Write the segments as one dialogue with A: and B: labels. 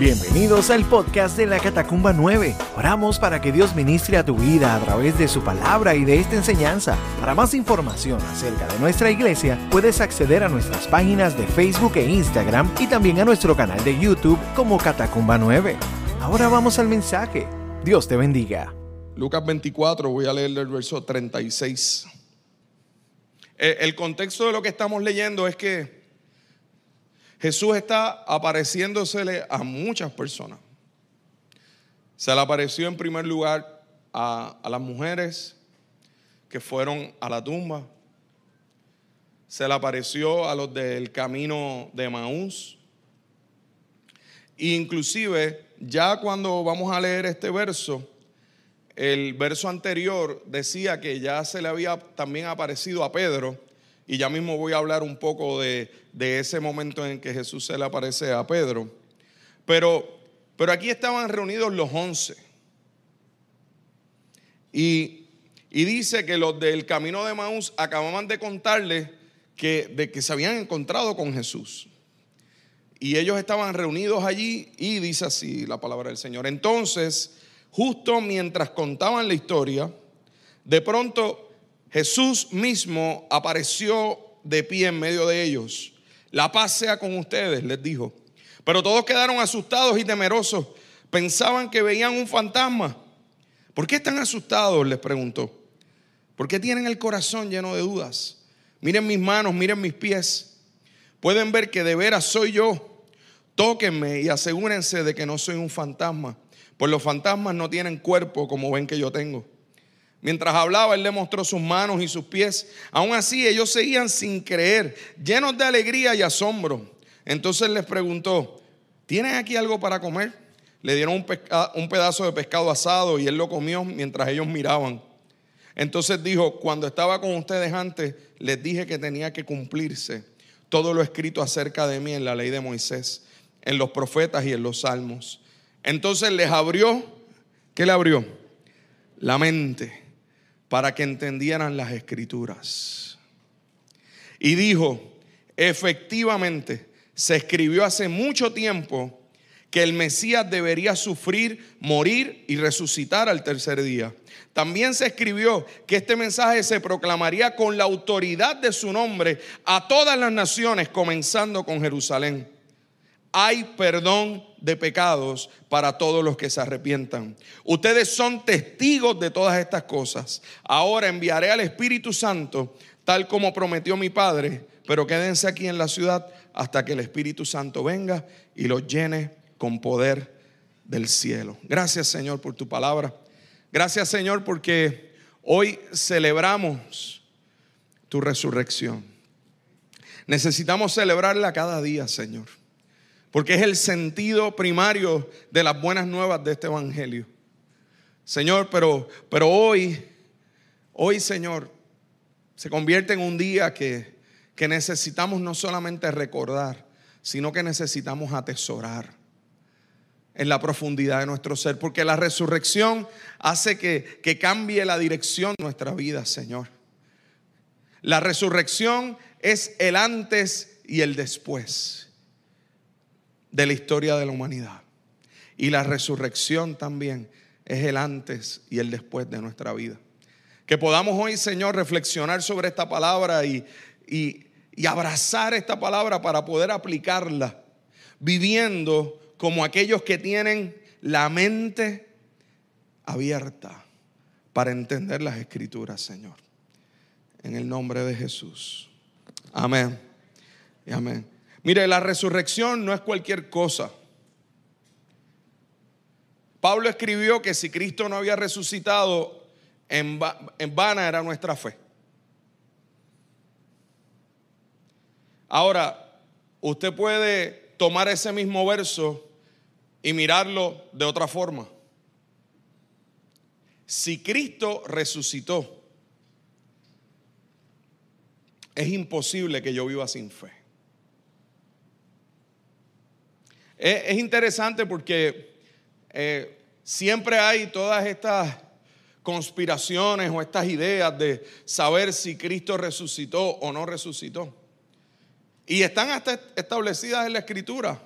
A: Bienvenidos al podcast de la Catacumba 9. Oramos para que Dios ministre a tu vida a través de su palabra y de esta enseñanza. Para más información acerca de nuestra iglesia, puedes acceder a nuestras páginas de Facebook e Instagram y también a nuestro canal de YouTube como Catacumba 9. Ahora vamos al mensaje. Dios te bendiga.
B: Lucas 24, voy a leer el verso 36. Eh, El contexto de lo que estamos leyendo es que Jesús está apareciéndosele a muchas personas. Se le apareció en primer lugar a, a las mujeres que fueron a la tumba. Se le apareció a los del camino de Maús. Inclusive, ya cuando vamos a leer este verso, el verso anterior decía que ya se le había también aparecido a Pedro y ya mismo voy a hablar un poco de, de ese momento en que Jesús se le aparece a Pedro. Pero, pero aquí estaban reunidos los once. Y, y dice que los del camino de Maús acababan de contarle que, de que se habían encontrado con Jesús. Y ellos estaban reunidos allí y dice así la palabra del Señor. Entonces, justo mientras contaban la historia, de pronto Jesús mismo apareció de pie en medio de ellos. La paz sea con ustedes, les dijo. Pero todos quedaron asustados y temerosos. Pensaban que veían un fantasma. ¿Por qué están asustados? Les preguntó. ¿Por qué tienen el corazón lleno de dudas? Miren mis manos, miren mis pies. Pueden ver que de veras soy yo. Tóquenme y asegúrense de que no soy un fantasma. Pues los fantasmas no tienen cuerpo como ven que yo tengo. Mientras hablaba, él le mostró sus manos y sus pies. Aún así, ellos seguían sin creer, llenos de alegría y asombro. Entonces les preguntó, ¿tienen aquí algo para comer? Le dieron un, un pedazo de pescado asado y él lo comió mientras ellos miraban. Entonces dijo, cuando estaba con ustedes antes, les dije que tenía que cumplirse todo lo escrito acerca de mí en la ley de Moisés, en los profetas y en los salmos. Entonces les abrió, ¿qué le abrió? La mente para que entendieran las escrituras. Y dijo, efectivamente, se escribió hace mucho tiempo que el Mesías debería sufrir, morir y resucitar al tercer día. También se escribió que este mensaje se proclamaría con la autoridad de su nombre a todas las naciones, comenzando con Jerusalén hay perdón de pecados para todos los que se arrepientan. Ustedes son testigos de todas estas cosas. Ahora enviaré al Espíritu Santo, tal como prometió mi Padre, pero quédense aquí en la ciudad hasta que el Espíritu Santo venga y los llene con poder del cielo. Gracias Señor por tu palabra. Gracias Señor porque hoy celebramos tu resurrección. Necesitamos celebrarla cada día, Señor porque es el sentido primario de las buenas nuevas de este evangelio. Señor, pero, pero hoy, hoy, Señor, se convierte en un día que, que necesitamos no solamente recordar, sino que necesitamos atesorar en la profundidad de nuestro ser, porque la resurrección hace que, que cambie la dirección de nuestra vida, Señor. La resurrección es el antes y el después de la historia de la humanidad. Y la resurrección también es el antes y el después de nuestra vida. Que podamos hoy, Señor, reflexionar sobre esta palabra y, y, y abrazar esta palabra para poder aplicarla, viviendo como aquellos que tienen la mente abierta para entender las escrituras, Señor. En el nombre de Jesús. Amén. Y amén. Mire, la resurrección no es cualquier cosa. Pablo escribió que si Cristo no había resucitado, en, va- en vana era nuestra fe. Ahora, usted puede tomar ese mismo verso y mirarlo de otra forma. Si Cristo resucitó, es imposible que yo viva sin fe. Es, es interesante porque eh, siempre hay todas estas conspiraciones o estas ideas de saber si Cristo resucitó o no resucitó. Y están hasta establecidas en la escritura.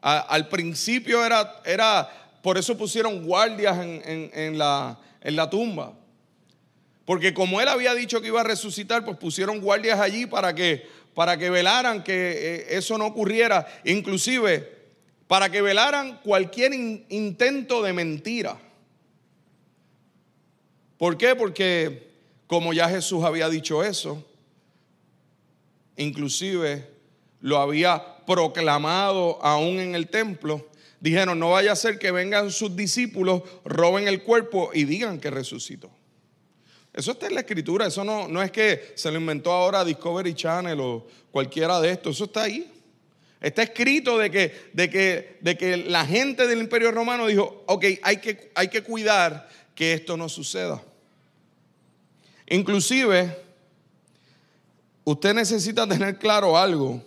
B: al principio era, era, por eso pusieron guardias en, la, en la tumba. Porque como él había dicho que iba a resucitar, pues pusieron guardias allí para que, para que velaran que eh, eso no ocurriera. Inclusive para que velaran cualquier intento de mentira. ¿Por qué? Porque como ya Jesús había dicho eso, inclusive lo había proclamado aún en el templo, dijeron, no vaya a ser que vengan sus discípulos, roben el cuerpo y digan que resucitó. Eso está en la escritura, eso no, no es que se lo inventó ahora Discovery Channel o cualquiera de estos, eso está ahí. Está escrito de que, de que, de que la gente del imperio romano dijo, ok, hay que, hay que cuidar que esto no suceda. Inclusive, usted necesita tener claro algo.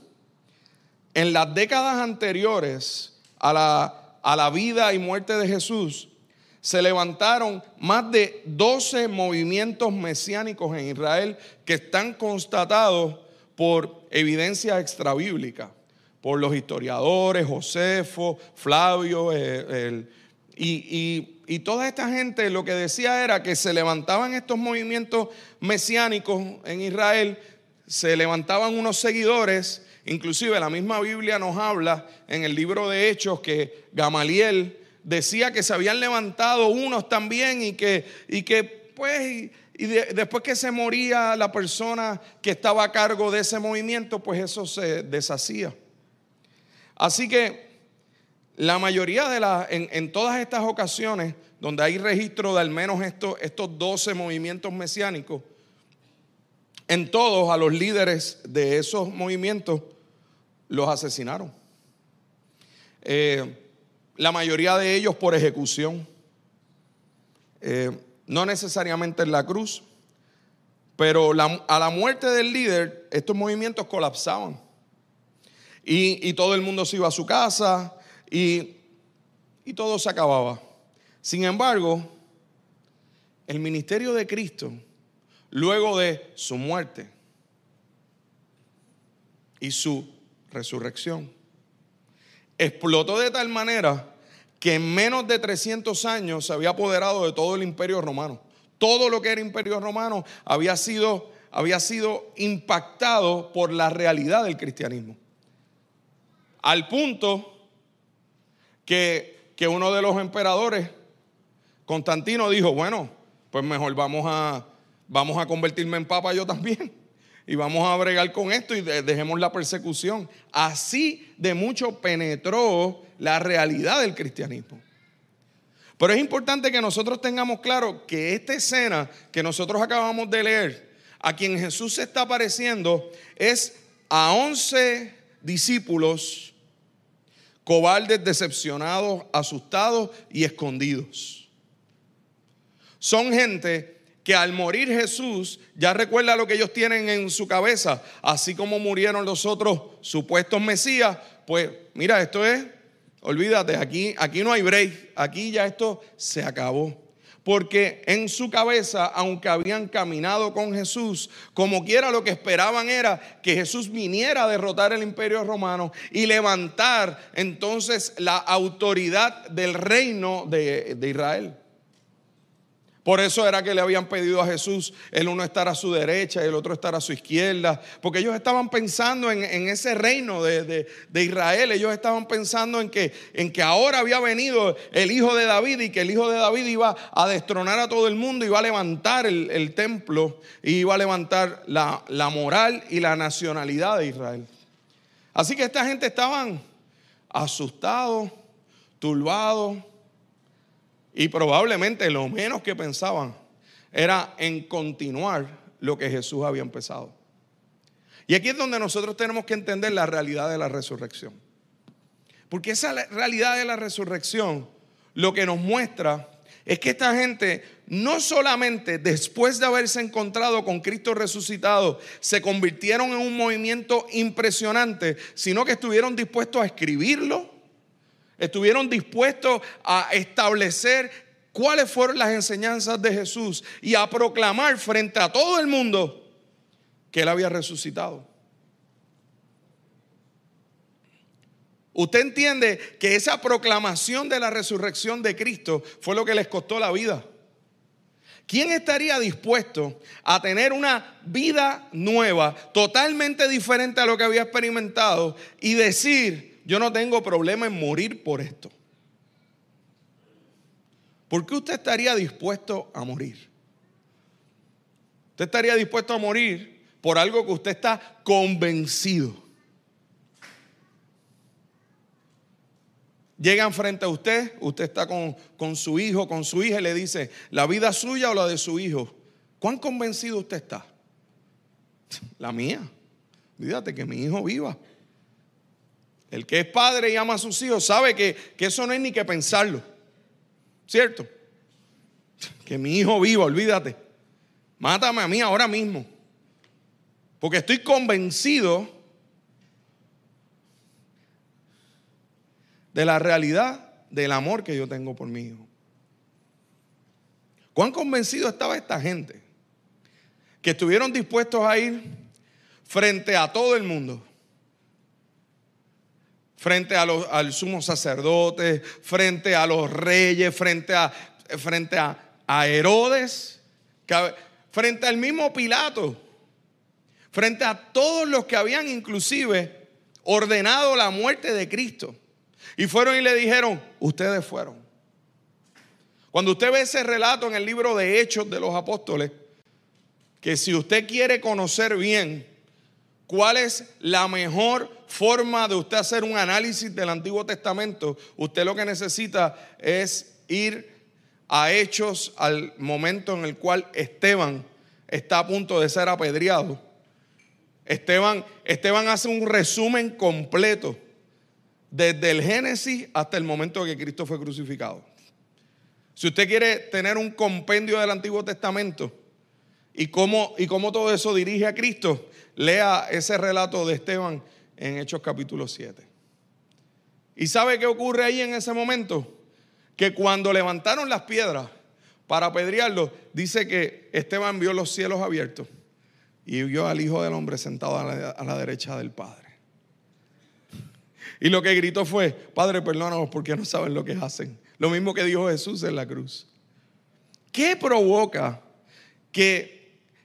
B: En las décadas anteriores a la, a la vida y muerte de Jesús, se levantaron más de 12 movimientos mesiánicos en Israel que están constatados por evidencia extrabíblica, por los historiadores, Josefo, Flavio, eh, y, y, toda esta gente lo que decía era que se levantaban estos movimientos mesiánicos en Israel, se levantaban unos seguidores, inclusive la misma Biblia nos habla en el libro de Hechos que Gamaliel, decía que se habían levantado unos también y que, y que pues, y, después que se moría la persona que estaba a cargo de ese movimiento, pues eso se deshacía. Así que la mayoría de las, en, todas estas ocasiones donde hay registro de al menos estos, estos 12 movimientos mesiánicos, en todos a los líderes de esos movimientos los asesinaron. Eh, la mayoría de ellos por ejecución. Eh, no necesariamente en la cruz, pero a la muerte del líder, estos movimientos colapsaban. Y, todo el mundo se iba a su casa y, todo se acababa. Sin embargo, el ministerio de Cristo, luego de su muerte y su resurrección, explotó de tal manera que en menos de 300 años se había apoderado de todo el imperio romano. Todo lo que era imperio romano había sido impactado por la realidad del cristianismo. Al punto que, que uno de los emperadores, Constantino, dijo, bueno, pues mejor vamos a, vamos a convertirme en papa yo también y vamos a bregar con esto y dejemos la persecución. Así de mucho penetró la realidad del cristianismo. Pero es importante que nosotros tengamos claro que esta escena que nosotros acabamos de leer, a quien Jesús se está apareciendo, es a once discípulos cobardes, decepcionados, asustados y escondidos. Son gente que al morir Jesús ya recuerda lo que ellos tienen en su cabeza, así como murieron los otros supuestos Mesías, pues mira, esto es, olvídate, aquí, aquí no hay break, aquí ya esto se acabó. Porque en su cabeza, aunque habían caminado con Jesús, como quiera lo que esperaban era que Jesús viniera a derrotar el imperio romano y levantar entonces la autoridad del reino de, de Israel. Por eso era que le habían pedido a Jesús el uno estar a su derecha y el otro estar a su izquierda. Porque ellos estaban pensando en, ese reino de, Israel. Ellos estaban pensando en que, en que ahora había venido el hijo de David y que el hijo de David iba a destronar a todo el mundo, iba a levantar el, templo y iba a levantar la, la moral y la nacionalidad de Israel. Así que esta gente estaban asustados, turbados y probablemente lo menos que pensaban era en continuar lo que Jesús había empezado. Y aquí es donde nosotros tenemos que entender la realidad de la resurrección. Porque esa realidad de la resurrección lo que nos muestra es que esta gente no solamente después de haberse encontrado con Cristo resucitado se convirtieron en un movimiento impresionante, sino que estuvieron dispuestos a escribirlo, Estuvieron dispuestos a establecer cuáles fueron las enseñanzas de Jesús y a proclamar frente a todo el mundo que Él había resucitado. Usted entiende que esa proclamación de la resurrección de Cristo fue lo que les costó la vida. ¿Quién estaría dispuesto a tener una vida nueva, totalmente diferente a lo que había experimentado y decir, yo no tengo problema en morir por esto? ¿Por qué usted estaría dispuesto a morir? Usted estaría dispuesto a morir por algo que usted está convencido. Llegan frente a usted, usted está con, con, su hijo, con su hija y le dice, la vida suya o la de su hijo. ¿Cuán convencido usted está? La mía. Dígate que mi hijo viva. El que es padre y ama a sus hijos sabe que, que eso no es ni que pensarlo. ¿Cierto? Que mi hijo viva, olvídate. Mátame a mí ahora mismo. Porque estoy convencido de la realidad del amor que yo tengo por mi hijo. ¿Cuán convencido estaba esta gente? Que estuvieron dispuestos a ir frente a todo el mundo. Frente a los, al sumo sacerdote, frente a los reyes, frente a, frente a, a Herodes, frente al mismo Pilato, frente a todos los que habían inclusive ordenado la muerte de Cristo. Y fueron y le dijeron, ustedes fueron. Cuando usted ve ese relato en el libro de Hechos de los Apóstoles, que si usted quiere conocer bien cuál es la mejor forma de usted hacer un análisis del Antiguo Testamento, usted lo que necesita es ir a Hechos al momento en el cual Esteban está a punto de ser apedreado. Esteban, Esteban hace un resumen completo desde el Génesis hasta el momento que Cristo fue crucificado. Si usted quiere tener un compendio del Antiguo Testamento y cómo, y cómo todo eso dirige a Cristo, lea ese relato de Esteban en Hechos capítulo 7. ¿Y sabe qué ocurre ahí en ese momento? Que cuando levantaron las piedras para apedrearlo, dice que Esteban vio los cielos abiertos y vio al Hijo del Hombre sentado a la derecha del Padre. Y lo que gritó fue, Padre, perdónanos porque no saben lo que hacen. Lo mismo que dijo Jesús en la cruz. ¿Qué provoca que,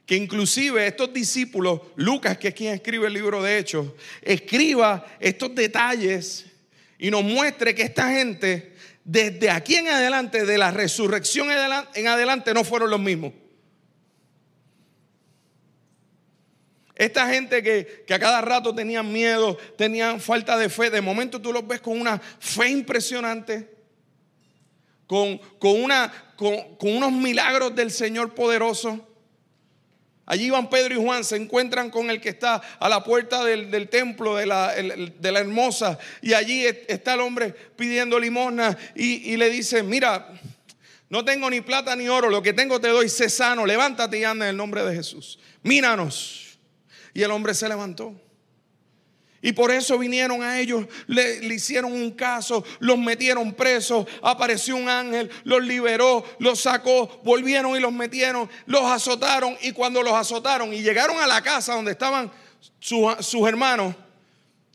B: que inclusive estos discípulos, Lucas, que es quien escribe el libro de Hechos, escriba estos detalles y nos muestre que esta gente, desde aquí en adelante, de la resurrección en adelante, no fueron los mismos? Esta gente que, a cada rato tenían miedo, tenían falta de fe, de momento tú los ves con una fe impresionante, con, unos milagros del Señor poderoso. Allí van Pedro y Juan, se encuentran con el que está a la puerta del, templo de la, de la, hermosa. Y allí está el hombre pidiendo limosna y, y, le dice, mira, no tengo ni plata ni oro, lo que tengo te doy, sé sano, levántate y anda en el nombre de Jesús. Míranos. Y el hombre se levantó. Y por eso vinieron a ellos, le, hicieron un caso, los metieron presos, apareció un ángel, los liberó, los sacó, volvieron y los metieron, los azotaron y cuando los azotaron y llegaron a la casa donde estaban sus hermanos,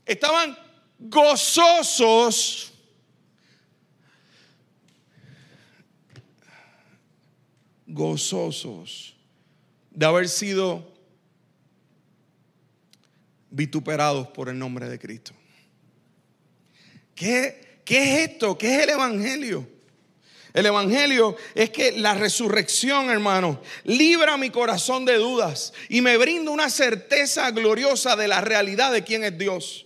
B: estaban gozosos. Gozosos de haber sido vituperados por el nombre de Cristo. ¿Qué, ¿Qué, es esto? ¿Qué es el Evangelio? El Evangelio es que la resurrección, hermano, libra mi corazón de dudas y me brinda una certeza gloriosa de la realidad de quién es Dios.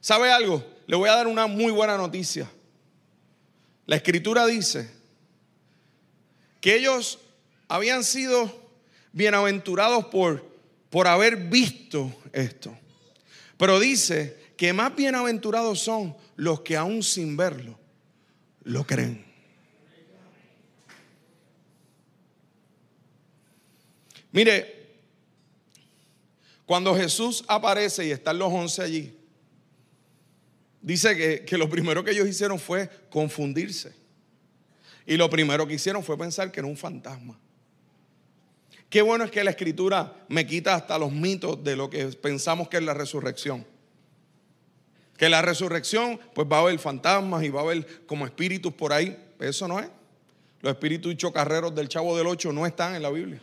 B: ¿Sabe algo? Le voy a dar una muy buena noticia. La escritura dice que ellos habían sido bienaventurados por por haber visto esto. Pero dice que más bienaventurados son los que aún sin verlo lo creen. Mire, cuando Jesús aparece y están los once allí, dice que, que, lo primero que ellos hicieron fue confundirse. Y lo primero que hicieron fue pensar que era un fantasma. Qué bueno es que la escritura me quita hasta los mitos de lo que pensamos que es la resurrección. Que la resurrección, pues va a haber fantasmas y va a haber como espíritus por ahí. Eso no es. Los espíritus chocarreros del chavo del ocho no están en la Biblia.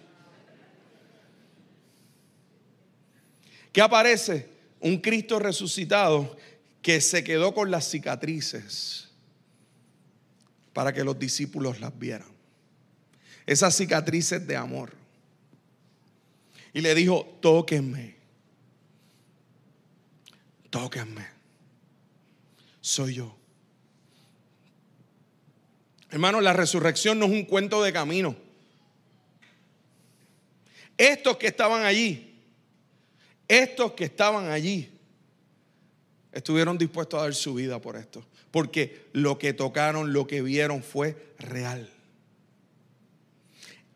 B: ¿Qué aparece? Un Cristo resucitado que se quedó con las cicatrices para que los discípulos las vieran. Esas cicatrices de amor. Y le dijo, tóquenme. Tóquenme. Soy yo. Hermano, la resurrección no es un cuento de camino. Estos que estaban allí, estos que estaban allí, estuvieron dispuestos a dar su vida por esto. Porque lo que tocaron, lo que vieron fue real.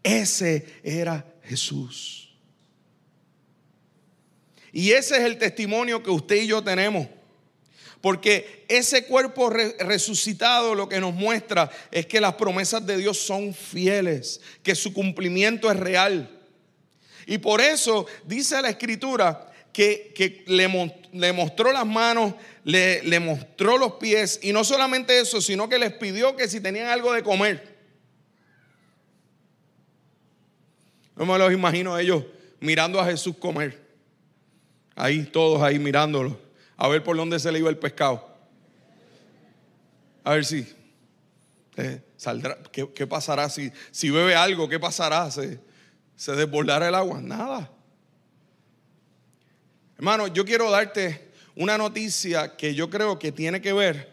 B: Ese era Jesús. Y ese es el testimonio que usted y yo tenemos. Porque ese cuerpo resucitado lo que nos muestra es que las promesas de Dios son fieles, que su cumplimiento es real. Y por eso dice la escritura que, le, mostró las manos, le, le mostró los pies, y no solamente eso, sino que les pidió que si tenían algo de comer. No me los imagino ellos mirando a Jesús comer. Ahí, todos ahí mirándolo. A ver por dónde se le iba el pescado. A ver si eh, saldrá. ¿Qué, pasará si, si bebe algo? ¿Qué pasará? ¿Se, ¿Se desbordará el agua? Nada. Hermano, yo quiero darte una noticia que yo creo que tiene que ver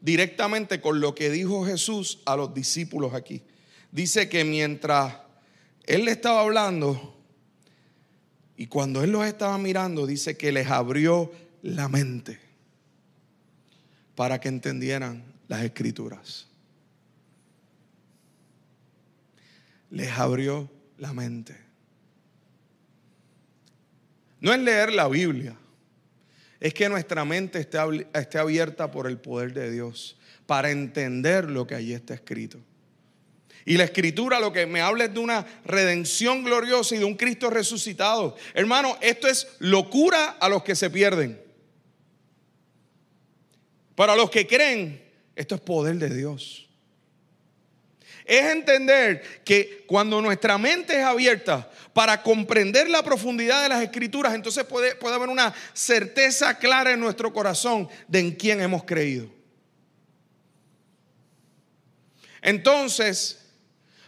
B: directamente con lo que dijo Jesús a los discípulos aquí. Dice que mientras él le estaba hablando y cuando él los estaba mirando, dice que les abrió la mente para que entendieran las escrituras. Les abrió la mente. No es leer la Biblia, es que nuestra mente esté, abierta por el poder de Dios para entender lo que allí está escrito. Y la escritura lo que me habla es de una redención gloriosa y de un Cristo resucitado. Hermano, esto es locura a los que se pierden. Para los que creen, esto es poder de Dios. Es entender que cuando nuestra mente es abierta para comprender la profundidad de las escrituras, entonces puede, puede haber una certeza clara en nuestro corazón de en quién hemos creído. Entonces,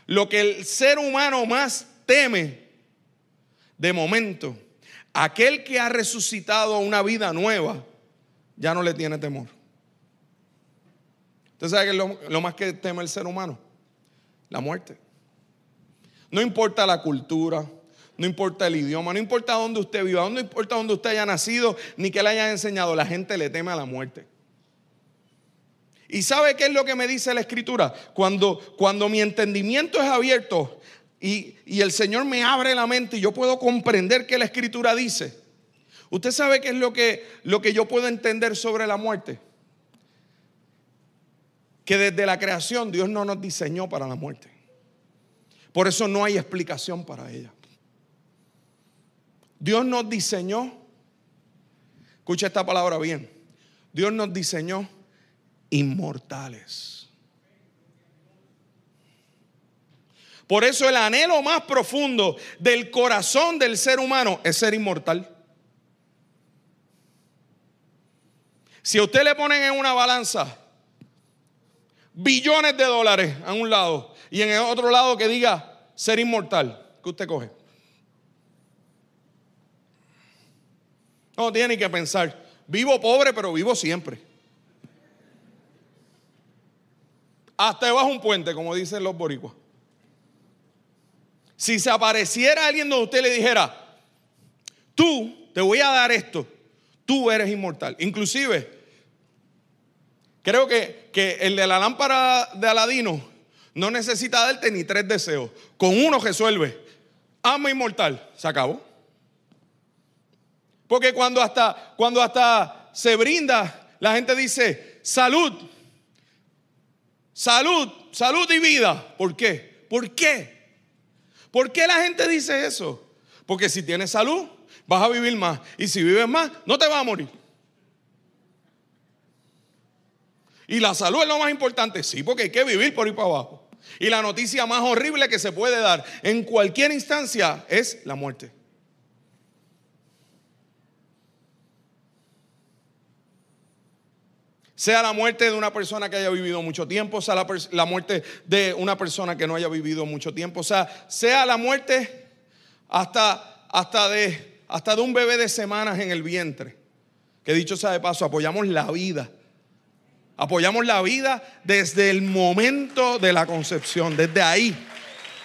B: lo que el ser humano más teme de momento, aquel que ha resucitado a una vida nueva, ya no le tiene temor. ¿Usted sabe qué es lo, más que teme el ser humano? La muerte. No importa la cultura, no importa el idioma, no importa dónde usted viva, no importa dónde usted haya nacido, ni que le hayan enseñado, la gente le teme a la muerte. ¿Y sabe qué es lo que me dice la escritura? Cuando, cuando mi entendimiento es abierto y, el Señor me abre la mente y yo puedo comprender qué la escritura dice. ¿Usted sabe qué es lo que, lo que yo puedo entender sobre la muerte? Que desde la creación Dios no nos diseñó para la muerte. Por eso no hay explicación para ella. Dios nos diseñó, escucha esta palabra bien, Dios nos diseñó inmortales. Por eso el anhelo más profundo del corazón del ser humano es ser inmortal. Si a usted le ponen en una balanza billones de dólares a un lado y en el otro lado que diga ser inmortal, ¿qué usted coge? No tiene que pensar, vivo pobre pero vivo siempre. Hasta debajo un puente, como dicen los boricuas. Si se apareciera alguien donde usted le dijera, tú te voy a dar esto, tú eres inmortal. Inclusive, creo que, que el de la lámpara de Aladino no necesita darte ni tres deseos. Con uno resuelve. Ama inmortal. Se acabó. Porque cuando hasta, cuando hasta se brinda, la gente dice, salud. Salud, salud y vida. ¿Por qué? ¿Por qué? ¿Por qué la gente dice eso? Porque si tienes salud, vas a vivir más. Y si vives más, no te vas a morir. Y la salud es lo más importante, sí, porque hay que vivir por ir para abajo. Y la noticia más horrible que se puede dar en cualquier instancia es la muerte. Sea la muerte de una persona que haya vivido mucho tiempo, sea la, muerte de una persona que no haya vivido mucho tiempo, o sea, sea la muerte hasta, hasta, de, hasta de un bebé de semanas en el vientre. Que dicho sea de paso, apoyamos la vida. Apoyamos la vida desde el momento de la concepción, desde ahí.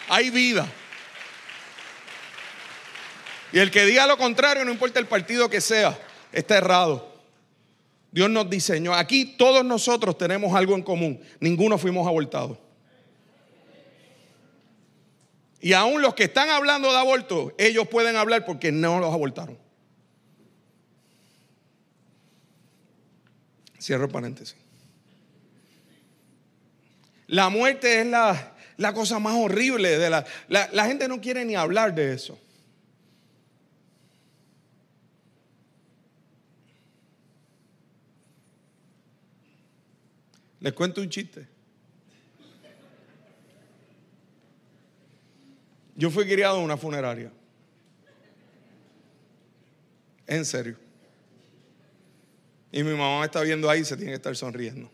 B: Hay vida. Y el que diga lo contrario, no importa el partido que sea, está errado. Dios nos diseñó. Aquí todos nosotros tenemos algo en común. Ninguno fuimos abortados. Y aún los que están hablando de aborto, ellos pueden hablar porque no los abortaron. Cierro paréntesis. La muerte es la, cosa más horrible de la, la gente no quiere ni hablar de eso. Les cuento un chiste. Yo fui criado en una funeraria. En serio. Y mi mamá me está viendo ahí y se tiene que estar sonriendo.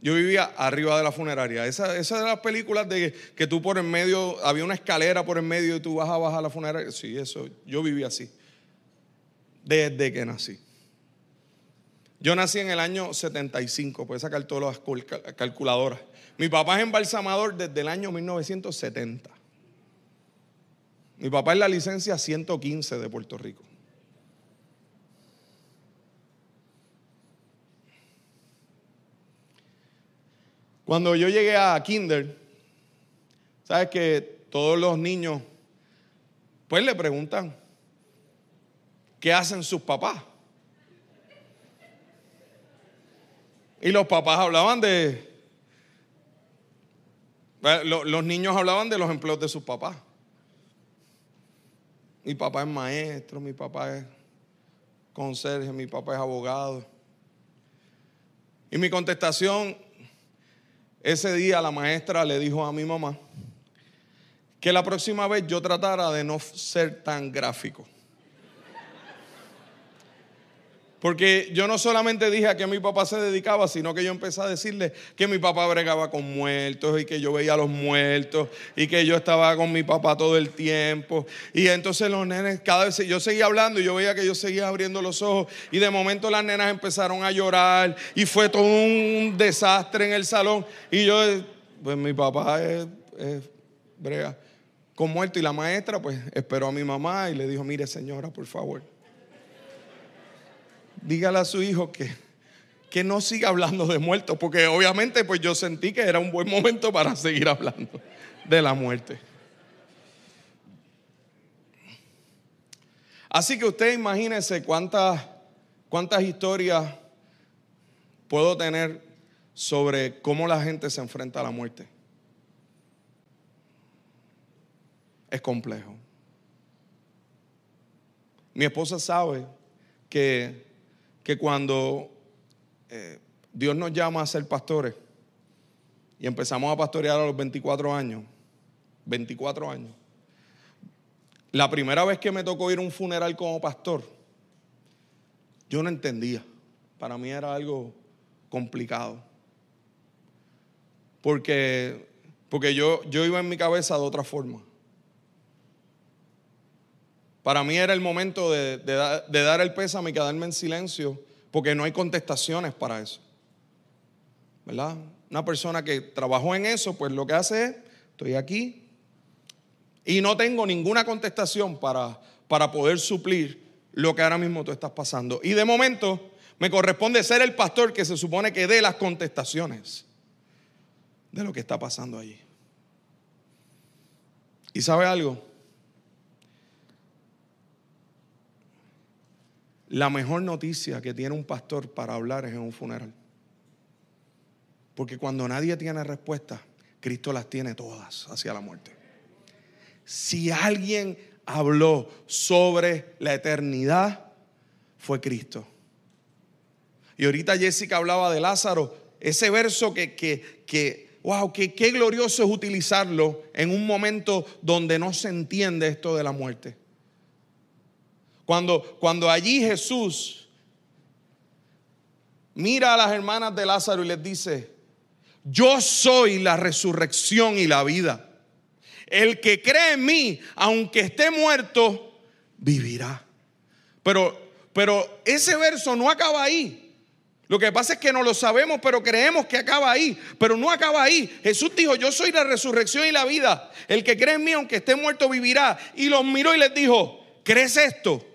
B: Yo vivía arriba de la funeraria. Esa, esa de las películas de que tú por en medio, había una escalera por en medio y tú vas a bajar la funeraria. Sí, eso, yo vivía así. Desde que nací. Yo nací en el año 75, puedes sacar todas las calculadoras. Mi papá es embalsamador desde el año 1970. Mi papá es la licencia 115 de Puerto Rico. Cuando yo llegué a Kinder, sabes que todos los niños, pues le preguntan, ¿qué hacen sus papás? Y los papás hablaban de... Los niños hablaban de los empleos de sus papás. Mi papá es maestro, mi papá es conserje, mi papá es abogado. Y mi contestación, ese día la maestra le dijo a mi mamá que la próxima vez yo tratara de no ser tan gráfico. Porque yo no solamente dije a qué mi papá se dedicaba, sino que yo empecé a decirle que mi papá bregaba con muertos y que yo veía a los muertos y que yo estaba con mi papá todo el tiempo. Y entonces los nenes, cada vez yo seguía hablando y yo veía que yo seguía abriendo los ojos y de momento las nenas empezaron a llorar y fue todo un desastre en el salón. Y yo, pues mi papá es, es brega con muerto y la maestra pues esperó a mi mamá y le dijo, mire señora, por favor dígale a su hijo que, que no siga hablando de muertos, porque obviamente pues yo sentí que era un buen momento para seguir hablando de la muerte. Así que usted imagínese cuántas, cuántas historias puedo tener sobre cómo la gente se enfrenta a la muerte. Es complejo. Mi esposa sabe que que cuando eh, Dios nos llama a ser pastores y empezamos a pastorear a los 24 años, 24 años, la primera vez que me tocó ir a un funeral como pastor, yo no entendía. Para mí era algo complicado. Porque, porque yo, yo iba en mi cabeza de otra forma. Para mí era el momento de, dar el pésame y quedarme en silencio, porque no hay contestaciones para eso. ¿Verdad? Una persona que trabajó en eso, pues lo que hace es, estoy aquí y no tengo ninguna contestación para, para poder suplir lo que ahora mismo tú estás pasando. Y de momento me corresponde ser el pastor que se supone que dé las contestaciones de lo que está pasando allí. ¿Y sabe algo? La mejor noticia que tiene un pastor para hablar es en un funeral. Porque cuando nadie tiene respuesta, Cristo las tiene todas hacia la muerte. Si alguien habló sobre la eternidad, fue Cristo. Y ahorita Jessica hablaba de Lázaro, ese verso que, que, que wow, que, qué glorioso es utilizarlo en un momento donde no se entiende esto de la muerte. Cuando, cuando allí Jesús mira a las hermanas de Lázaro y les dice, yo soy la resurrección y la vida. El que cree en mí, aunque esté muerto, vivirá. Pero, pero ese verso no acaba ahí. Lo que pasa es que no lo sabemos, pero creemos que acaba ahí. Pero no acaba ahí. Jesús dijo, yo soy la resurrección y la vida. El que cree en mí, aunque esté muerto, vivirá. Y los miró y les dijo, ¿crees esto?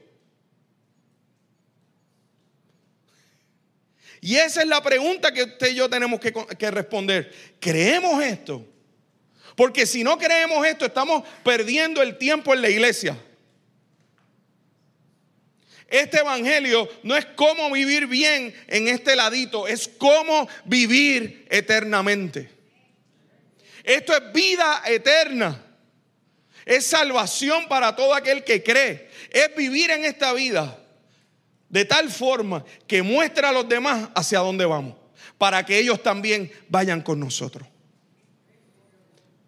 B: Y esa es la pregunta que usted y yo tenemos que, que responder. ¿Creemos esto? Porque si no creemos esto, estamos perdiendo el tiempo en la iglesia. Este evangelio no es cómo vivir bien en este ladito, es cómo vivir eternamente. Esto es vida eterna. Es salvación para todo aquel que cree. Es vivir en esta vida de tal forma que muestra a los demás hacia dónde vamos, para que ellos también vayan con nosotros.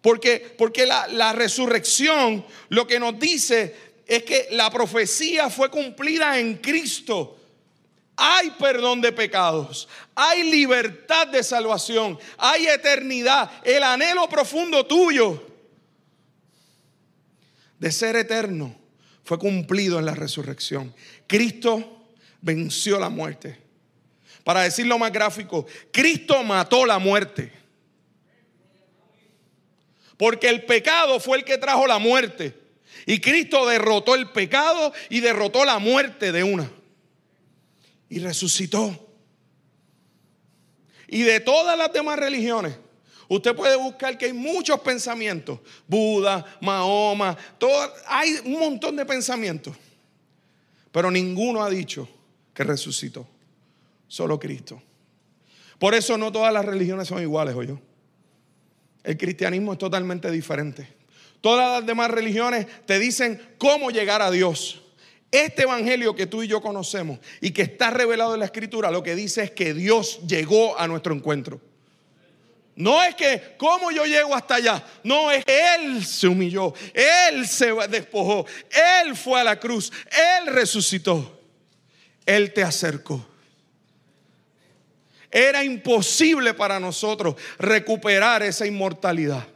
B: Porque, porque la, la resurrección lo que nos dice es que la profecía fue cumplida en Cristo. Hay perdón de pecados, hay libertad de salvación, hay eternidad, el anhelo profundo tuyo de ser eterno fue cumplido en la resurrección. Cristo venció la muerte. Para decirlo más gráfico, Cristo mató la muerte. Porque el pecado fue el que trajo la muerte. Y Cristo derrotó el pecado y derrotó la muerte de una. Y resucitó. Y de todas las demás religiones, usted puede buscar que hay muchos pensamientos. Buda, Mahoma, todo, hay un montón de pensamientos. Pero ninguno ha dicho que resucitó. Solo Cristo. Por eso no todas las religiones son iguales, oye. El cristianismo es totalmente diferente. Todas las demás religiones te dicen cómo llegar a Dios. Este evangelio que tú y yo conocemos y que está revelado en la escritura, lo que dice es que Dios llegó a nuestro encuentro. No es que, ¿cómo yo llego hasta allá? No, es que Él se humilló, Él se despojó, Él fue a la cruz, Él resucitó, Él te acercó. Era imposible para nosotros recuperar esa inmortalidad.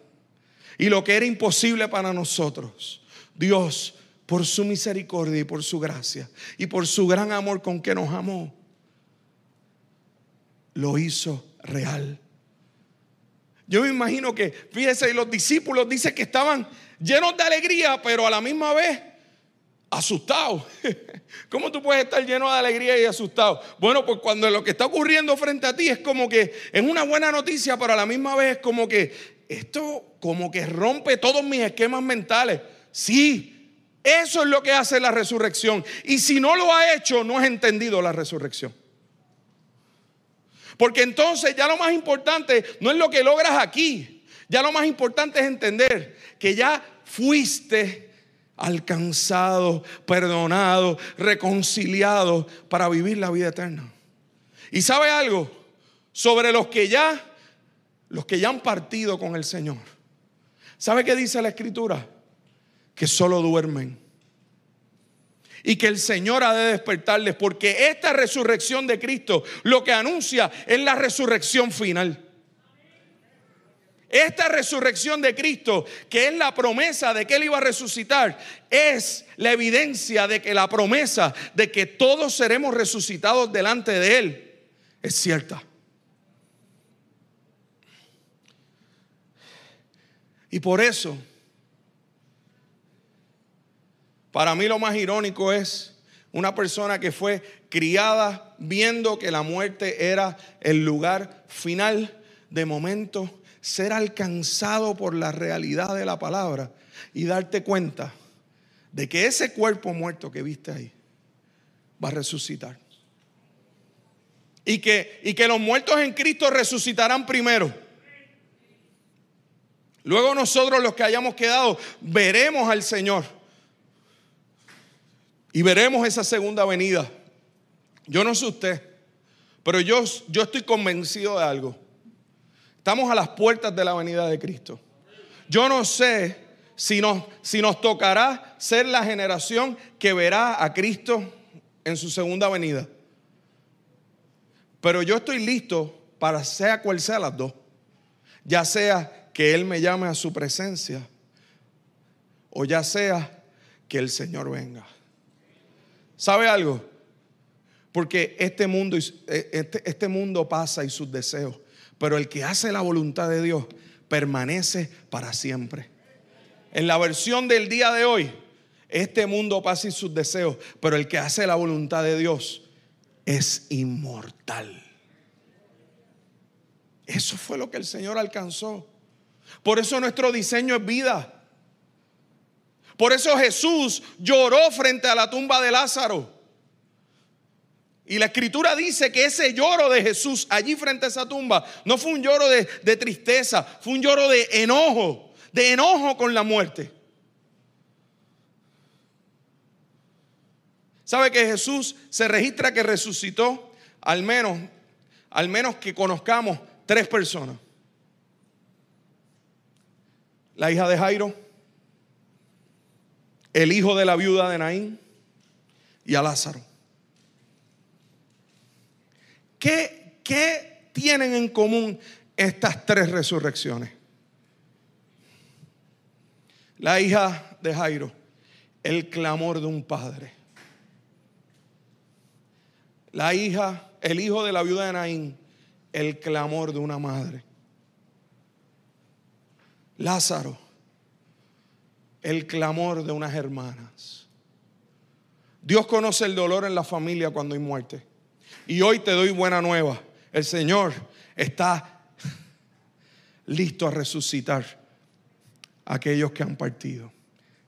B: Y lo que era imposible para nosotros, Dios, por su misericordia y por su gracia y por su gran amor con que nos amó, lo hizo real. Yo me imagino que, fíjese, los discípulos dicen que estaban llenos de alegría, pero a la misma vez asustados. ¿Cómo tú puedes estar lleno de alegría y asustado? Bueno, pues cuando lo que está ocurriendo frente a ti es como que es una buena noticia, pero a la misma vez es como que esto como que rompe todos mis esquemas mentales. Sí, eso es lo que hace la resurrección. Y si no lo ha hecho, no has entendido la resurrección. Porque entonces ya lo más importante no es lo que logras aquí. Ya lo más importante es entender que ya fuiste alcanzado, perdonado, reconciliado para vivir la vida eterna. ¿Y sabe algo? Sobre los que ya los que ya han partido con el Señor. ¿Sabe qué dice la escritura? Que solo duermen. Y que el Señor ha de despertarles porque esta resurrección de Cristo lo que anuncia es la resurrección final. Esta resurrección de Cristo, que es la promesa de que Él iba a resucitar, es la evidencia de que la promesa de que todos seremos resucitados delante de Él es cierta. Y por eso, para mí lo más irónico es una persona que fue criada viendo que la muerte era el lugar final, de momento ser alcanzado por la realidad de la palabra y darte cuenta de que ese cuerpo muerto que viste ahí va a resucitar. Y que, y que los muertos en Cristo resucitarán primero. Luego nosotros los que hayamos quedado veremos al Señor. Y veremos esa segunda venida. Yo no sé usted, Pero yo, yo estoy convencido de algo. Estamos a las puertas de la venida de Cristo. Yo no sé si nos, tocará ser la generación que verá a Cristo en su segunda venida. Pero yo estoy listo para sea cual sea las dos. Ya sea que Él me llame a su presencia o ya sea que el Señor venga. ¿Sabe algo? Porque este mundo, eh, este, este mundo pasa y sus deseos, pero el que hace la voluntad de Dios permanece para siempre. En la versión del día de hoy, este mundo pasa y sus deseos, pero el que hace la voluntad de Dios es inmortal. Eso fue lo que el Señor alcanzó. Por eso nuestro diseño es vida. Por eso Jesús lloró frente a la tumba de Lázaro. Y la escritura dice que ese lloro de Jesús allí frente a esa tumba no fue un lloro de, tristeza, fue un lloro de enojo, de enojo con la muerte. ¿Sabe que Jesús se registra que resucitó al menos, al menos que conozcamos tres personas? La hija de Jairo, el hijo de la viuda de Naín y a Lázaro. ¿Qué, ¿Qué tienen en común estas tres resurrecciones? La hija de Jairo, el clamor de un padre. La hija, el hijo de la viuda de Naín, el clamor de una madre. Lázaro, el clamor de unas hermanas. Dios conoce el dolor en la familia cuando hay muerte. Y hoy te doy buena nueva. El Señor está listo a resucitar a aquellos que han partido,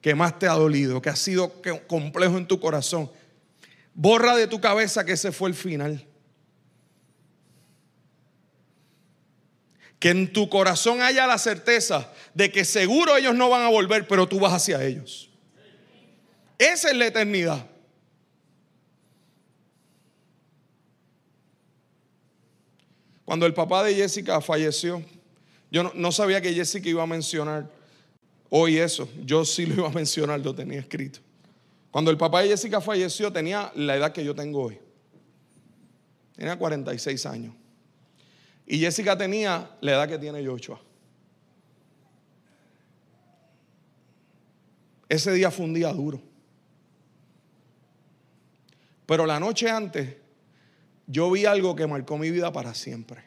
B: que más te ha dolido, que ha sido complejo en tu corazón. Borra de tu cabeza que ese fue el final. Que en tu corazón haya la certeza de que seguro ellos no van a volver, pero tú vas hacia ellos. Esa es la eternidad. Cuando el papá de Jessica falleció, yo no, sabía que Jessica iba a mencionar hoy eso. Yo sí lo iba a mencionar, lo tenía escrito. Cuando el papá de Jessica falleció, tenía la edad que yo tengo hoy. Tenía 46 años. Y Jessica tenía la edad que tiene Joshua. Ese día fue un día duro. Pero la noche antes, yo vi algo que marcó mi vida para siempre.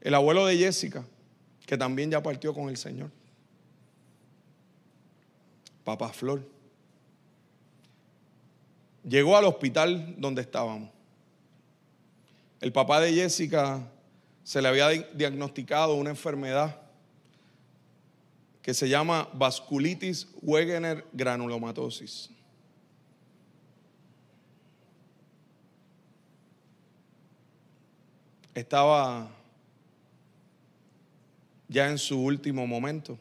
B: El abuelo de Jessica, que también ya partió con el Señor. Papá Flor. Llegó al hospital donde estábamos. El papá de Jessica se le había diagnosticado una enfermedad que se llama vasculitis Wegener granulomatosis. Estaba ya en su último momento.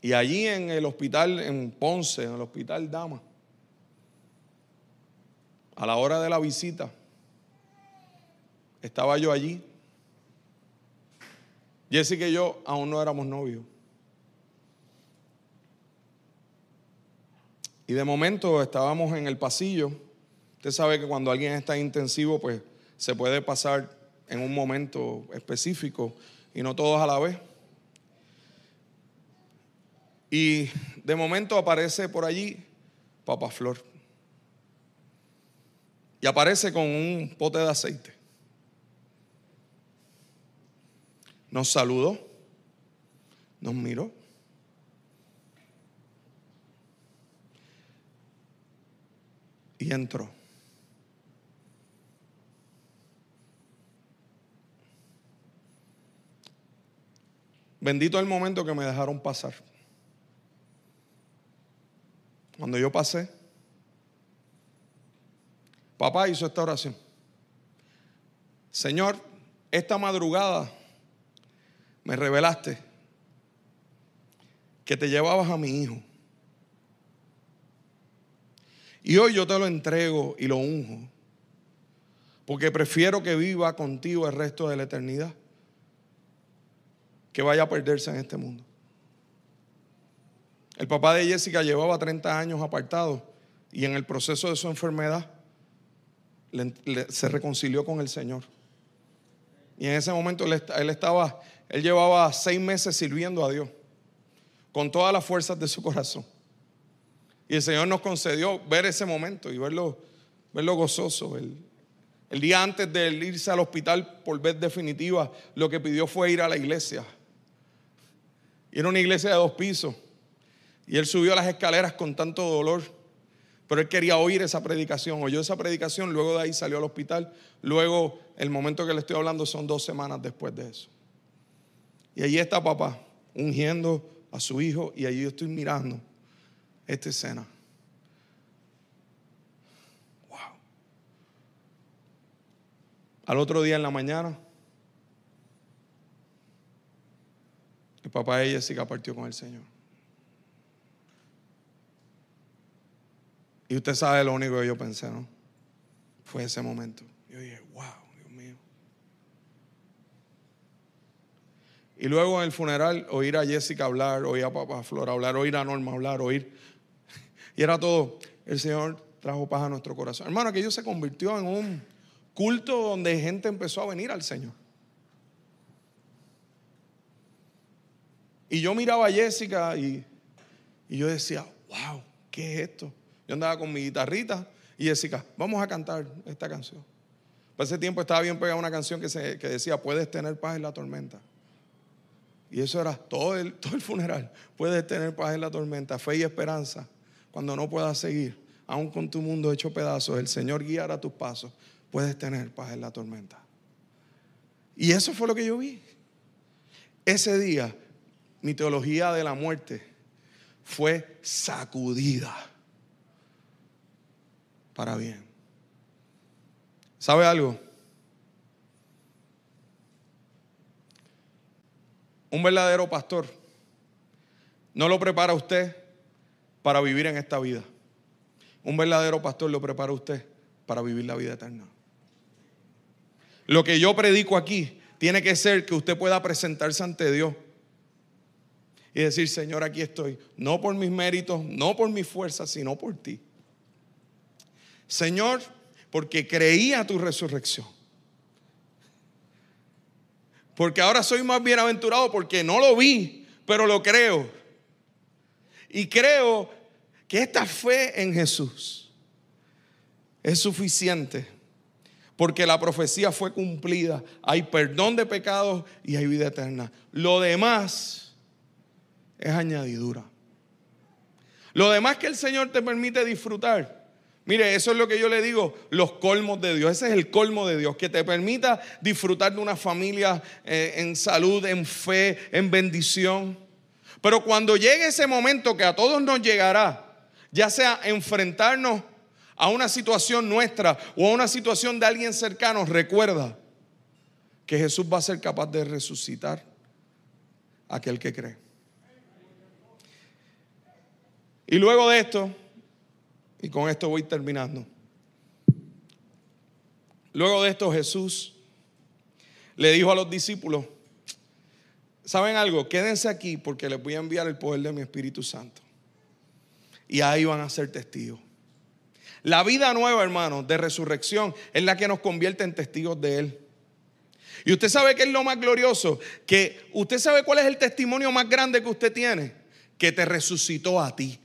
B: Y allí en el hospital, en Ponce, en el hospital Dama, a la hora de la visita, estaba yo allí. Jessica y yo aún no éramos novios. Y de momento estábamos en el pasillo. Usted sabe que cuando alguien está intensivo, pues se puede pasar en un momento específico y no todos a la vez. Y de momento aparece por allí Papa Flor. Y aparece con un pote de aceite. Nos saludó, nos miró. Y entró. Bendito el momento que me dejaron pasar. Cuando yo pasé, papá hizo esta oración. Señor, esta madrugada me revelaste que te llevabas a mi hijo Y hoy yo te lo entrego y lo unjo. Porque prefiero que viva contigo el resto de la eternidad. Que vaya a perderse en este mundo. El papá de Jessica llevaba 30 años apartado y en el proceso de su enfermedad se reconcilió con el Señor. Y en ese momento él, estaba, él llevaba seis meses sirviendo a Dios con todas las fuerzas de su corazón. Y el Señor nos concedió ver ese momento y verlo, verlo gozoso. El, el día antes de irse al hospital por vez definitiva, lo que pidió fue ir a la iglesia. Y era una iglesia de dos pisos. Y él subió las escaleras con tanto dolor. Pero él quería oír esa predicación. Oyó esa predicación, luego de ahí salió al hospital. Luego, el momento que le estoy hablando son dos semanas después de eso. Y allí está papá, ungiendo a su hijo. Y allí yo estoy mirando esta escena. Wow. Al otro día en la mañana, el papá de Jessica partió con el Señor. Y usted sabe lo único que yo pensé, ¿no? Fue ese momento. Yo dije, wow, Dios mío. Y luego en el funeral, oír a Jessica hablar, oír a Papá Flor hablar, oír a Norma hablar, oír. Y era todo. El Señor trajo paz a nuestro corazón. Hermano, aquello se convirtió en un culto donde gente empezó a venir al Señor. Y yo miraba a Jessica y, y yo decía, wow, ¿qué es esto? Yo andaba con mi guitarrita y Jessica, vamos a cantar esta canción. Para ese tiempo estaba bien pegada una canción que, se, decía, puedes tener paz en la tormenta. Y eso era todo el, todo el funeral. Puedes tener paz en la tormenta, fe y esperanza. Cuando no puedas seguir, aún con tu mundo hecho pedazos, el Señor guiará tus pasos. Puedes tener paz en la tormenta. Y eso fue lo que yo vi. Ese día, mi teología de la muerte fue sacudida para bien. ¿Sabe algo? Un verdadero pastor no lo prepara usted para vivir en esta vida. Un verdadero pastor lo prepara usted para vivir la vida eterna. Lo que yo predico aquí tiene que ser que usted pueda presentarse ante Dios y decir, Señor, aquí estoy, no por mis méritos, no por mi fuerza, sino por ti. Señor, porque creía tu resurrección. Porque ahora soy más bienaventurado porque no lo vi, pero lo creo. Y creo que esta fe en Jesús es suficiente porque la profecía fue cumplida. Hay perdón de pecados y hay vida eterna. Lo demás es añadidura. Lo demás que el Señor te permite disfrutar Mire, eso es lo que yo le digo, los colmos de Dios. Ese es el colmo de Dios, que te permita disfrutar de una familia eh, en salud, en fe, en bendición. Pero cuando llegue ese momento que a todos nos llegará, ya sea enfrentarnos a una situación nuestra o a una situación de alguien cercano, recuerda que Jesús va a ser capaz de resucitar a aquel que cree. Y luego de esto, y con esto voy terminando. Luego de esto Jesús le dijo a los discípulos, ¿saben algo? Quédense aquí porque les voy a enviar el poder de mi Espíritu Santo. Y ahí van a ser testigos. La vida nueva, hermano, de resurrección es la que nos convierte en testigos de Él. Y usted sabe qué es lo más glorioso, que usted sabe cuál es el testimonio más grande que usted tiene, que te resucitó a ti.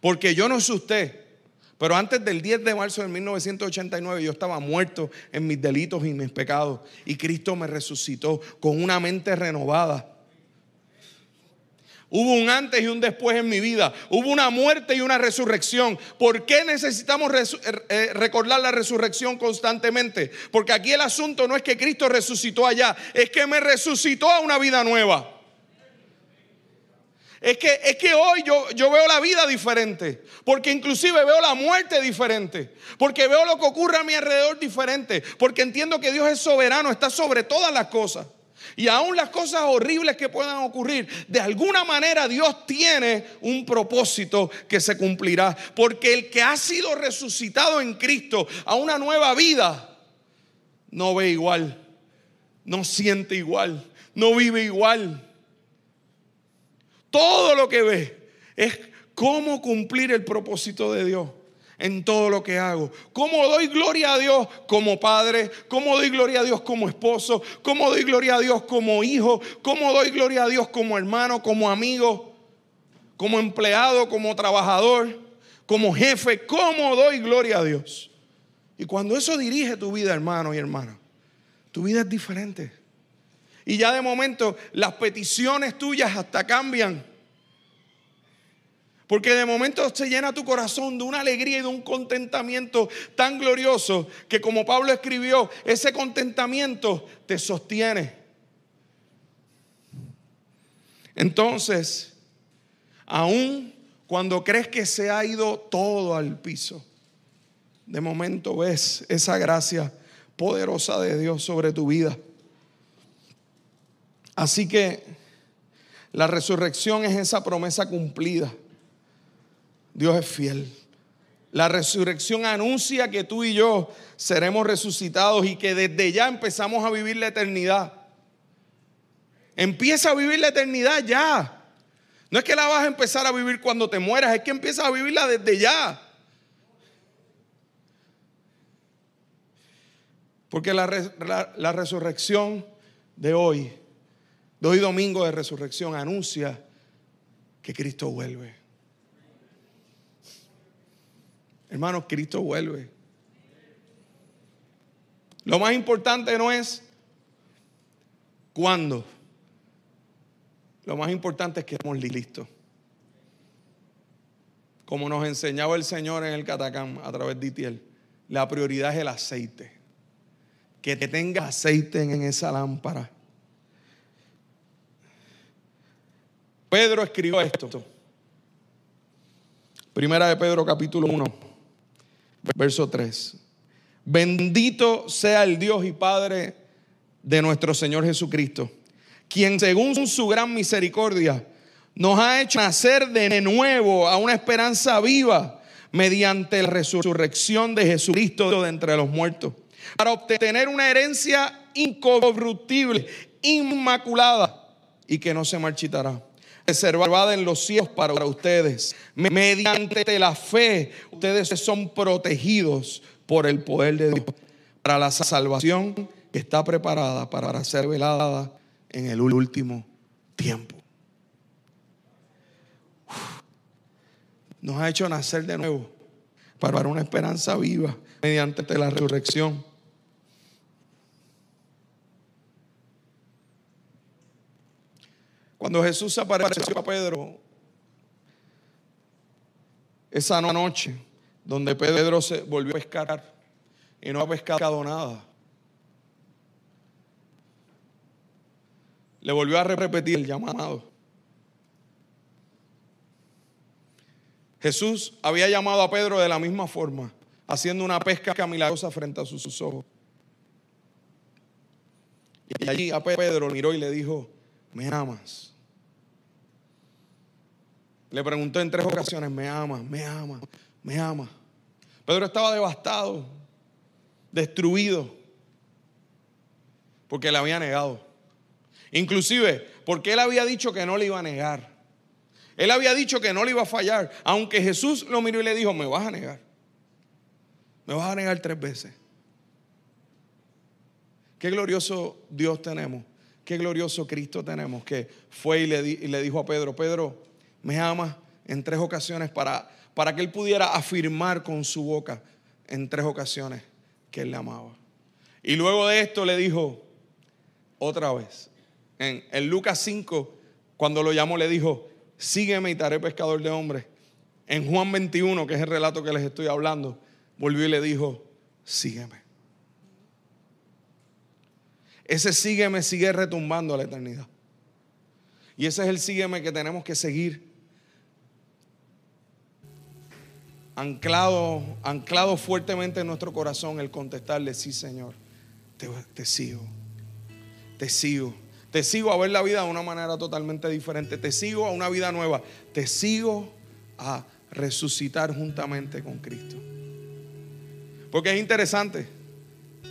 B: Porque yo no sé usted, pero antes del 10 de marzo de 1989 yo estaba muerto en mis delitos y mis pecados. Y Cristo me resucitó con una mente renovada. Hubo un antes y un después en mi vida. Hubo una muerte y una resurrección. ¿Por qué necesitamos eh, eh, recordar la resurrección constantemente? Porque aquí el asunto no es que Cristo resucitó allá, es que me resucitó a una vida nueva. Es que, es que hoy yo, yo veo la vida diferente. Porque inclusive veo la muerte diferente. Porque veo lo que ocurre a mi alrededor diferente. Porque entiendo que Dios es soberano, está sobre todas las cosas. Y aún las cosas horribles que puedan ocurrir, de alguna manera Dios tiene un propósito que se cumplirá. Porque el que ha sido resucitado en Cristo a una nueva vida, no ve igual, no siente igual, no vive igual. Todo lo que ve es cómo cumplir el propósito de Dios en todo lo que hago. ¿Cómo doy gloria a Dios como padre? ¿Cómo doy gloria a Dios como esposo? ¿Cómo doy gloria a Dios como hijo? ¿Cómo doy gloria a Dios como hermano, como amigo, como empleado, como trabajador, como jefe? ¿Cómo doy gloria a Dios? Y cuando eso dirige tu vida, hermano y hermana, tu vida es diferente. Y ya de momento las peticiones tuyas hasta cambian porque de momento se llena tu corazón de una alegría y de un contentamiento tan glorioso que como Pablo escribió, ese contentamiento te sostiene. Entonces, aún cuando crees que se ha ido todo al piso, de momento ves esa gracia poderosa de Dios sobre tu vida. Así que la resurrección es esa promesa cumplida Dios es fiel. La resurrección anuncia que tú y yo seremos resucitados y que desde ya empezamos a vivir la eternidad. Empieza a vivir la eternidad ya. No es que la vas a empezar a vivir cuando te mueras, es que empiezas a vivirla desde ya. Porque la, la resurrección de hoy, de hoy domingo de resurrección, anuncia que Cristo vuelve. Hermanos, Cristo vuelve. Lo más importante no es cuándo. Lo más importante es que estemos listos. Como nos enseñaba el Señor en el Catacán a través de Itiel, la prioridad es el aceite. Que te tenga aceite en esa lámpara. Pedro escribió esto. Primera de Pedro capítulo 1 verso 3. Bendito sea el Dios y Padre de nuestro Señor Jesucristo, quien según su gran misericordia nos ha hecho nacer de nuevo a una esperanza viva mediante la resurrección de Jesucristo de entre los muertos, para obtener una herencia incorruptible, inmaculada y que no se marchitará reservada en los cielos para ustedes. Mediante la fe, ustedes son protegidos por el poder de Dios para la salvación que está preparada para ser velada en el último tiempo. Nos ha hecho nacer de nuevo para una esperanza viva mediante la resurrección. Cuando Jesús apareció a Pedro esa noche, donde Pedro se volvió a pescar y no ha pescado nada, le volvió a repetir el llamado. Jesús había llamado a Pedro de la misma forma, haciendo una pesca milagrosa frente a sus ojos. Y allí a Pedro miró y le dijo, me amas. Le preguntó en tres ocasiones, me ama, me ama, me ama. Pedro estaba devastado, destruido, porque le había negado. Inclusive, porque él había dicho que no le iba a negar. Él había dicho que no le iba a fallar, aunque Jesús lo miró y le dijo, me vas a negar. Me vas a negar tres veces. Qué glorioso Dios tenemos. Qué glorioso Cristo tenemos que fue y le, dijo a Pedro, Pedro, me ama en tres ocasiones para, para que él pudiera afirmar con su boca en tres ocasiones que él le amaba. Y luego de esto le dijo otra vez. En, en Lucas 5, cuando lo llamó, le dijo, sígueme y te haré pescador de hombres. En Juan 21, que es el relato que les estoy hablando, volvió y le dijo, sígueme. Ese sígueme sigue retumbando a la eternidad. Y ese es el sígueme que tenemos que seguir. Anclado, anclado fuertemente en nuestro corazón el contestarle, sí Señor, te, te sigo, te sigo. Te sigo a ver la vida de una manera totalmente diferente. Te sigo a una vida nueva. Te sigo a resucitar juntamente con Cristo. Porque es interesante.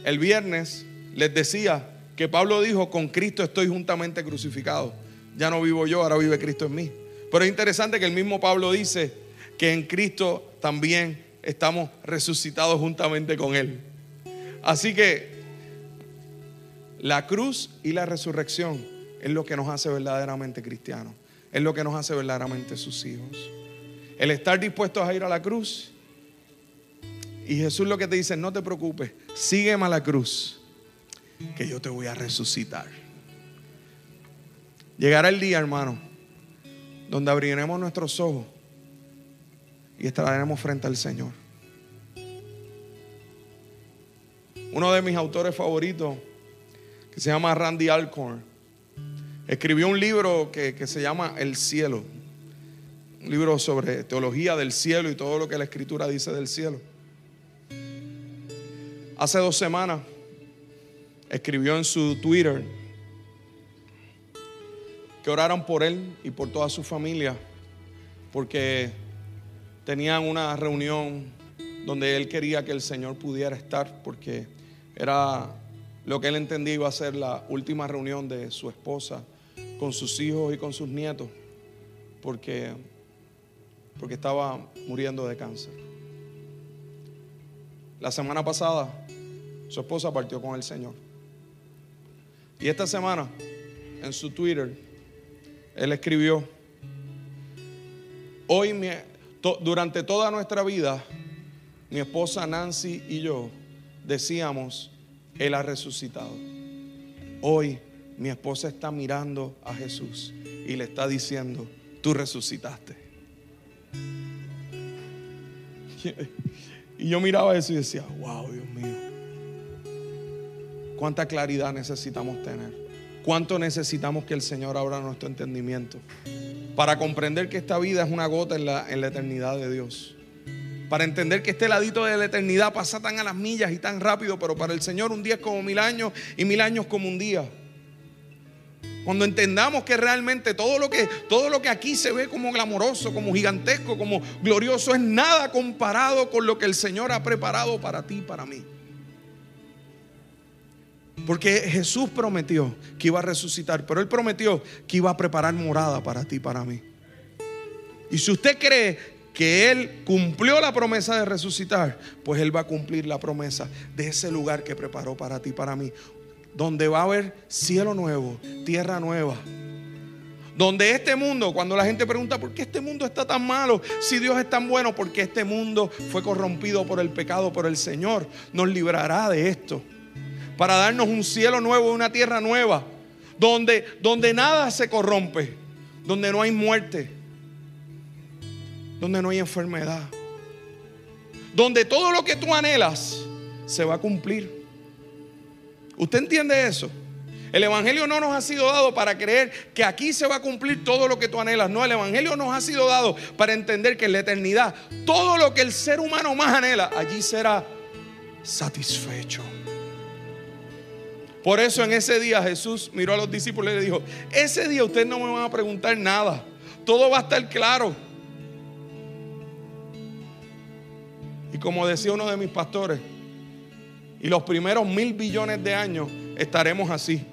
B: El viernes les decía que Pablo dijo, con Cristo estoy juntamente crucificado. Ya no vivo yo, ahora vive Cristo en mí. Pero es interesante que el mismo Pablo dice que en Cristo también estamos resucitados juntamente con Él. Así que la cruz y la resurrección es lo que nos hace verdaderamente cristianos. Es lo que nos hace verdaderamente sus hijos. El estar dispuestos a ir a la cruz. Y Jesús lo que te dice, no te preocupes, sígueme a la cruz, que yo te voy a resucitar. Llegará el día, hermano, donde abriremos nuestros ojos y estaremos frente al Señor. Uno de mis autores favoritos, que se llama Randy Alcorn, escribió un libro que, que se llama El cielo. Un libro sobre teología del cielo y todo lo que la escritura dice del cielo. Hace dos semanas escribió en su Twitter que oraran por él y por toda su familia, porque tenían una reunión donde él quería que el Señor pudiera estar, porque era lo que él entendía iba a ser la última reunión de su esposa con sus hijos y con sus nietos, porque, porque estaba muriendo de cáncer. La semana pasada su esposa partió con el Señor. Y esta semana, en su Twitter, él escribió, hoy durante toda nuestra vida, mi esposa Nancy y yo decíamos, Él ha resucitado. Hoy mi esposa está mirando a Jesús y le está diciendo, tú resucitaste. Y yo miraba eso y decía, wow, Dios mío, cuánta claridad necesitamos tener. Cuánto necesitamos que el Señor abra nuestro entendimiento para comprender que esta vida es una gota en la, eternidad de Dios. Para entender que este ladito de la eternidad pasa tan a las millas y tan rápido, pero para el Señor un día es como mil años y mil años como un día. Cuando entendamos que realmente todo lo que, todo lo que aquí se ve como glamoroso, como gigantesco, como glorioso, es nada comparado con lo que el Señor ha preparado para ti y para mí. Porque Jesús prometió que iba a resucitar, pero Él prometió que iba a preparar morada para ti para mí. Y si usted cree que Él cumplió la promesa de resucitar, pues Él va a cumplir la promesa de ese lugar que preparó para ti para mí. Donde va a haber cielo nuevo, tierra nueva. Donde este mundo, cuando la gente pregunta por qué este mundo está tan malo, si Dios es tan bueno, porque este mundo fue corrompido por el pecado, por el Señor, nos librará de esto. Para darnos un cielo nuevo, una tierra nueva, donde, donde nada se corrompe, donde no hay muerte, donde no hay enfermedad, donde todo lo que tú anhelas se va a cumplir. ¿Usted entiende eso? El Evangelio no nos ha sido dado para creer que aquí se va a cumplir todo lo que tú anhelas. No, el Evangelio nos ha sido dado para entender que en la eternidad todo lo que el ser humano más anhela, allí será satisfecho. Por eso en ese día Jesús miró a los discípulos y le dijo, ese día ustedes no me van a preguntar nada. Todo va a estar claro. Y como decía uno de mis pastores, y los primeros mil billones de años estaremos así.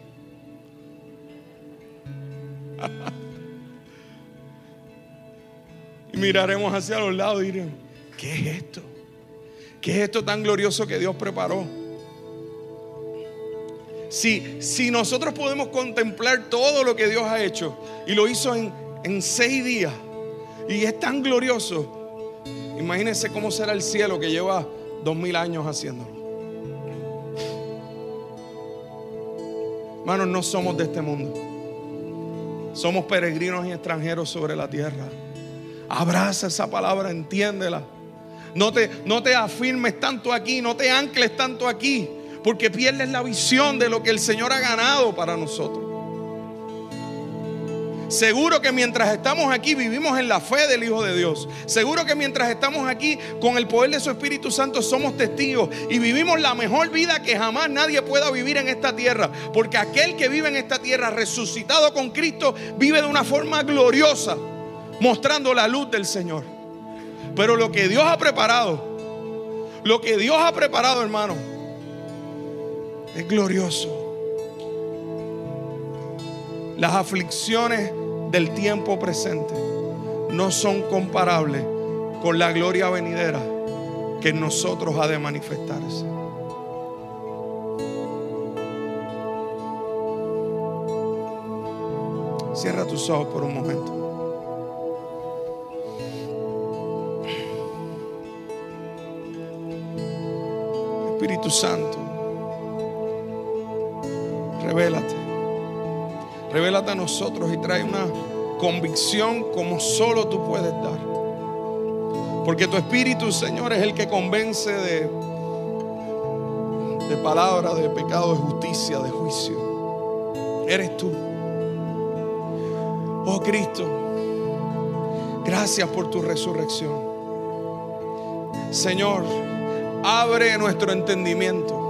B: y miraremos hacia los lados y diremos, ¿qué es esto? ¿Qué es esto tan glorioso que Dios preparó? Si, si nosotros podemos contemplar todo lo que Dios ha hecho y lo hizo en, en seis días y es tan glorioso, Imagínense cómo será el cielo que lleva dos mil años haciéndolo. Hermanos, no somos de este mundo. Somos peregrinos y extranjeros sobre la tierra. Abraza esa palabra, entiéndela. No te, no te afirmes tanto aquí, no te ancles tanto aquí, porque pierdes la visión de lo que el Señor ha ganado para nosotros. Seguro que mientras estamos aquí vivimos en la fe del Hijo de Dios. Seguro que mientras estamos aquí con el poder de su Espíritu Santo somos testigos y vivimos la mejor vida que jamás nadie pueda vivir en esta tierra. Porque aquel que vive en esta tierra resucitado con Cristo vive de una forma gloriosa, mostrando la luz del Señor. Pero lo que Dios ha preparado, lo que Dios ha preparado, hermano, es glorioso. Las aflicciones del tiempo presente no son comparables con la gloria venidera que en nosotros ha de manifestarse. Cierra tus ojos por un momento. Espíritu Santo, revélate. Revélate a nosotros y trae una convicción como solo tú puedes dar. Porque tu Espíritu, Señor, es el que convence de, de palabra, de pecado, de justicia, de juicio. Eres tú. Oh Cristo, gracias por tu resurrección. Señor, abre nuestro entendimiento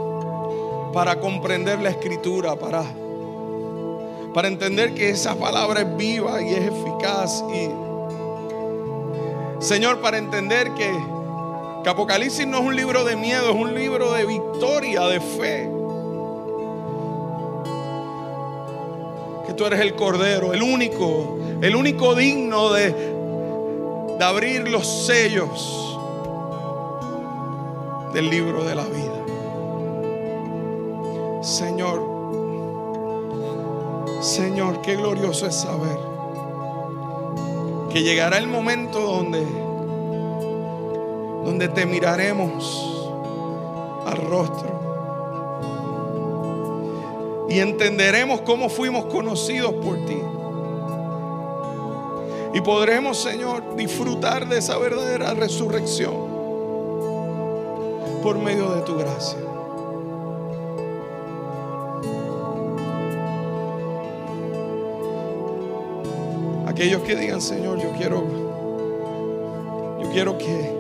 B: para comprender la escritura, para para entender que esa palabra es viva y es eficaz. Y, Señor, para entender que, que Apocalipsis no es un libro de miedo, es un libro de victoria, de fe. Que tú eres el Cordero, el único, el único digno de, de abrir los sellos del libro de la vida. Señor, Señor, qué glorioso es saber que llegará el momento donde donde te miraremos al rostro y entenderemos cómo fuimos conocidos por ti. Y podremos, Señor, disfrutar de esa verdadera resurrección por medio de tu gracia. Aquellos que digan, Señor, yo quiero, yo quiero que,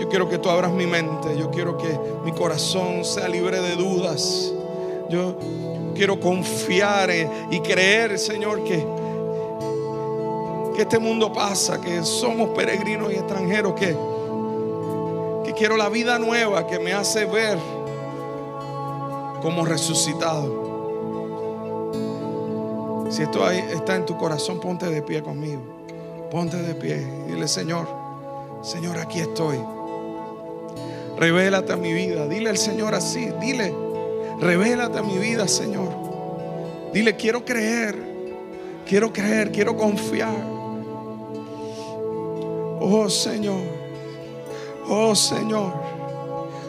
B: yo, quiero que tú abras mi mente, yo quiero que mi corazón sea libre de dudas. Yo quiero confiar y creer, Señor, que, que este mundo pasa, que somos peregrinos y extranjeros, que, que quiero la vida nueva que me hace ver como resucitado. Si esto está en tu corazón, ponte de pie conmigo. Ponte de pie. Dile, Señor, Señor, aquí estoy. Revélate a mi vida. Dile al Señor así. Dile, revélate a mi vida, Señor. Dile, quiero creer. Quiero creer, quiero confiar. Oh Señor. Oh Señor.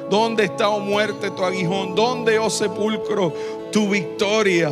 B: ¿Dónde está, oh muerte, tu aguijón? ¿Dónde, oh sepulcro, tu victoria?